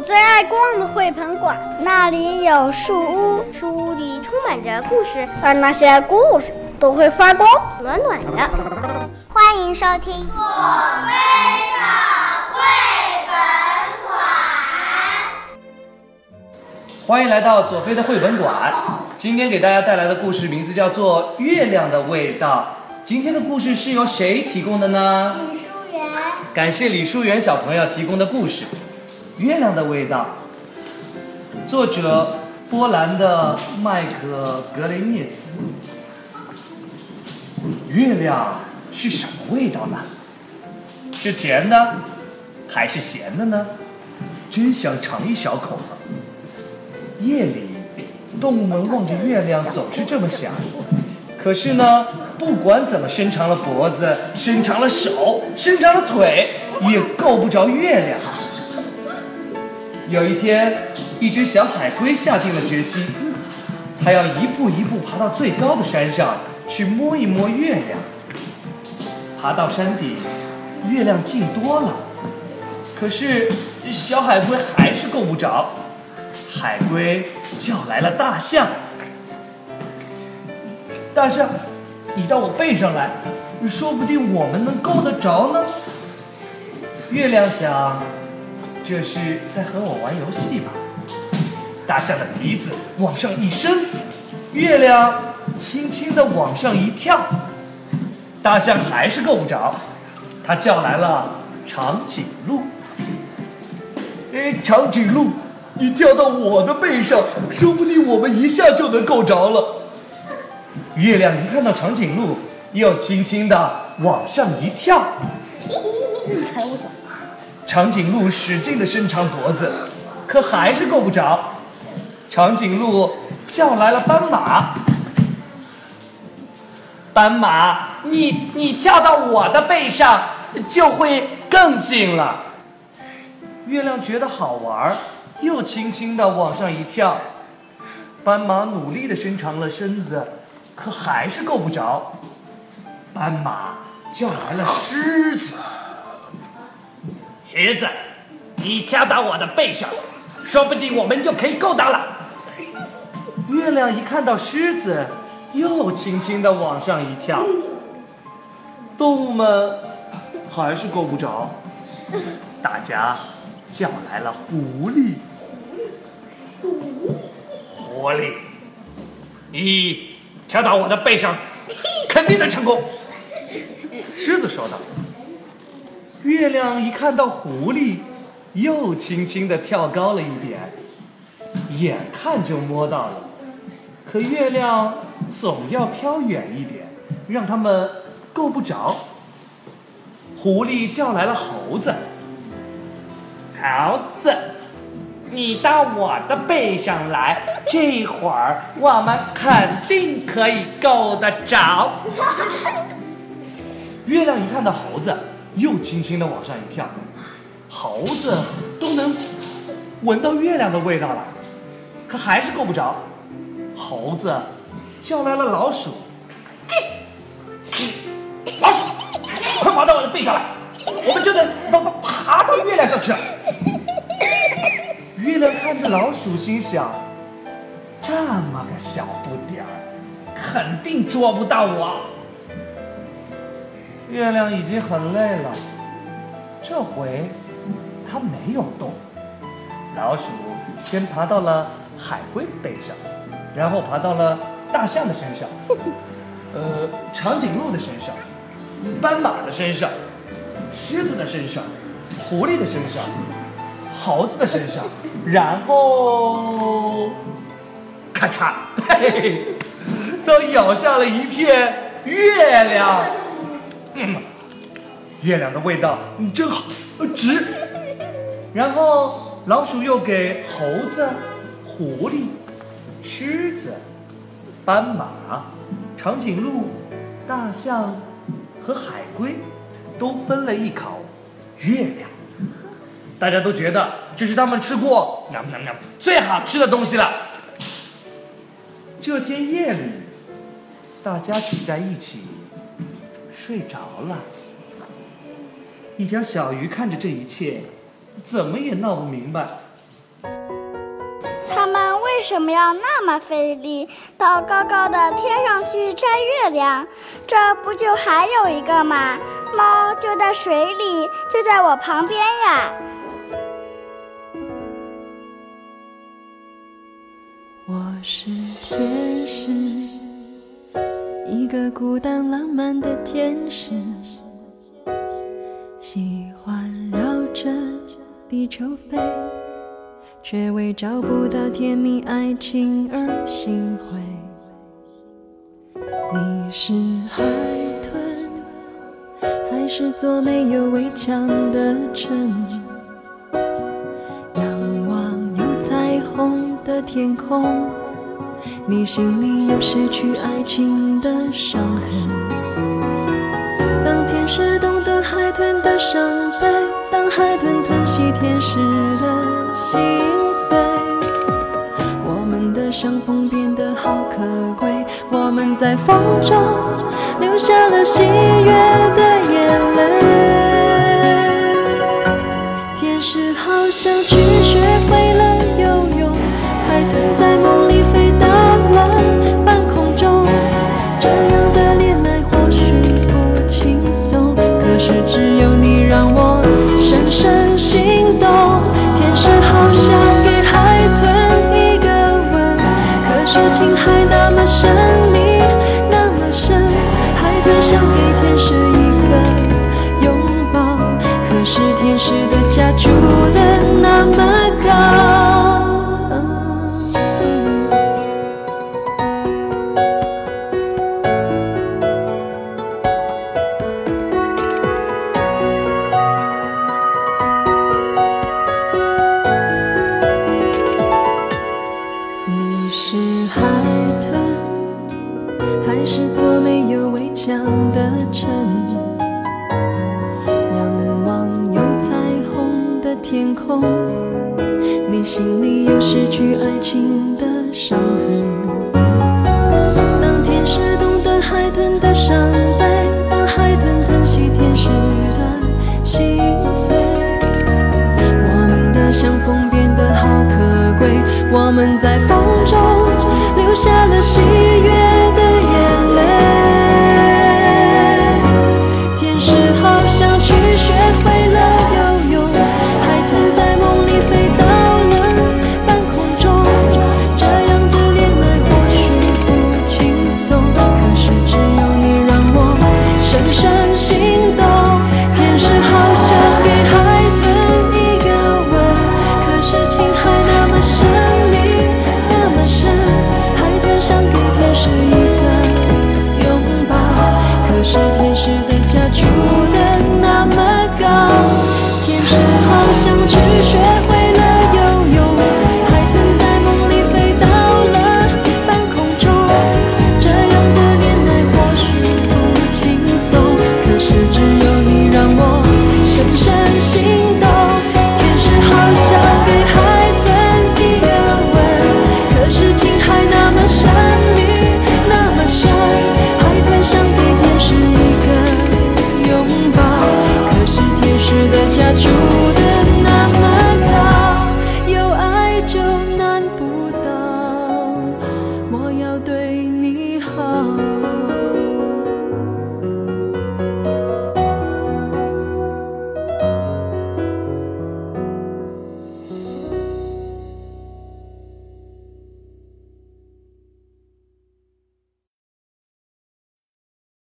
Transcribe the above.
我最爱逛的绘本馆，那里有树屋，树屋里充满着故事，而那些故事都会发光，暖暖的。欢迎收听《左飞的绘本馆》。欢迎来到左飞的绘本馆。今天给大家带来的故事名字叫做《月亮的味道》。今天的故事是由谁提供的呢？李淑媛。感谢李淑媛小朋友提供的故事。月亮的味道，作者波兰的麦克格雷涅茨。月亮是什么味道呢？是甜的，还是咸的呢？真想尝一小口呢。夜里，动物们望着月亮总是这么想。可是呢，不管怎么伸长了脖子、伸长了手、伸长了腿，也够不着月亮。有一天，一只小海龟下定了决心，它要一步一步爬到最高的山上去摸一摸月亮。爬到山顶，月亮近多了，可是小海龟还是够不着。海龟叫来了大象：“大象，你到我背上来，说不定我们能够得着呢。”月亮想。这是在和我玩游戏吧？大象的鼻子往上一伸，月亮轻轻地往上一跳，大象还是够不着，它叫来了长颈鹿。哎，长颈鹿，你跳到我的背上，说不定我们一下就能够着了。月亮一看到长颈鹿，又轻轻地往上一跳。你踩我脚。长颈鹿使劲地伸长脖子，可还是够不着。长颈鹿叫来了斑马：“斑马，你你跳到我的背上，就会更近了。”月亮觉得好玩，又轻轻地往上一跳。斑马努力地伸长了身子，可还是够不着。斑马叫来了狮子。狮子，你跳到我的背上，说不定我们就可以够到了。月亮一看到狮子，又轻轻地往上一跳。动物们还是够不着，大家叫来了狐狸。狐狸，你跳到我的背上，肯定能成功。狮子说道。月亮一看到狐狸，又轻轻地跳高了一点，眼看就摸到了，可月亮总要飘远一点，让他们够不着。狐狸叫来了猴子：“猴子，你到我的背上来，这会儿我们肯定可以够得着。”月亮一看到猴子。又轻轻的往上一跳，猴子都能闻到月亮的味道了，可还是够不着。猴子叫来了老鼠，老鼠，快跑到我的背上来，我们就能爬爬到月亮上去。月亮看着老鼠，心想：这么个小不点儿，肯定捉不到我。月亮已经很累了，这回它没有动。老鼠先爬到了海龟的背上，然后爬到了大象的身上，呃，长颈鹿的身上，斑马的身上，狮子的身上，狐狸的身上，猴子的身上，然后，咔嚓，嘿嘿，都咬下了一片月亮。嗯，月亮的味道真好，值。然后老鼠又给猴子、狐狸、狮子、斑马、长颈鹿、大象和海龟都分了一口月亮。大家都觉得这是他们吃过最好吃的东西了。这天夜里，大家挤在一起。睡着了，一条小鱼看着这一切，怎么也闹不明白，他们为什么要那么费力到高高的天上去摘月亮？这不就还有一个吗？猫就在水里，就在我旁边呀。我是天使，一个孤单浪漫的天使，喜欢绕着地球飞，却为找不到甜蜜爱情而心灰。你是海豚，还是座没有围墙的城？仰望有彩虹的天空，你心里有失去爱情的伤痕。当天使懂得海豚的伤悲，当海豚疼惜天使的心碎，我们的相逢变得好可贵。我们在风中留下了喜悦的眼泪。天使好像去说情还那么神秘那么深。海豚想给天使一个拥抱，可是天使的家住的那么高。亮的城仰望有彩虹的天空你心里有失去爱情的伤痕。当天使懂得海豚的伤悲当海豚疼惜天使的心碎我们的相逢变得好可贵我们在风中留下了喜悦。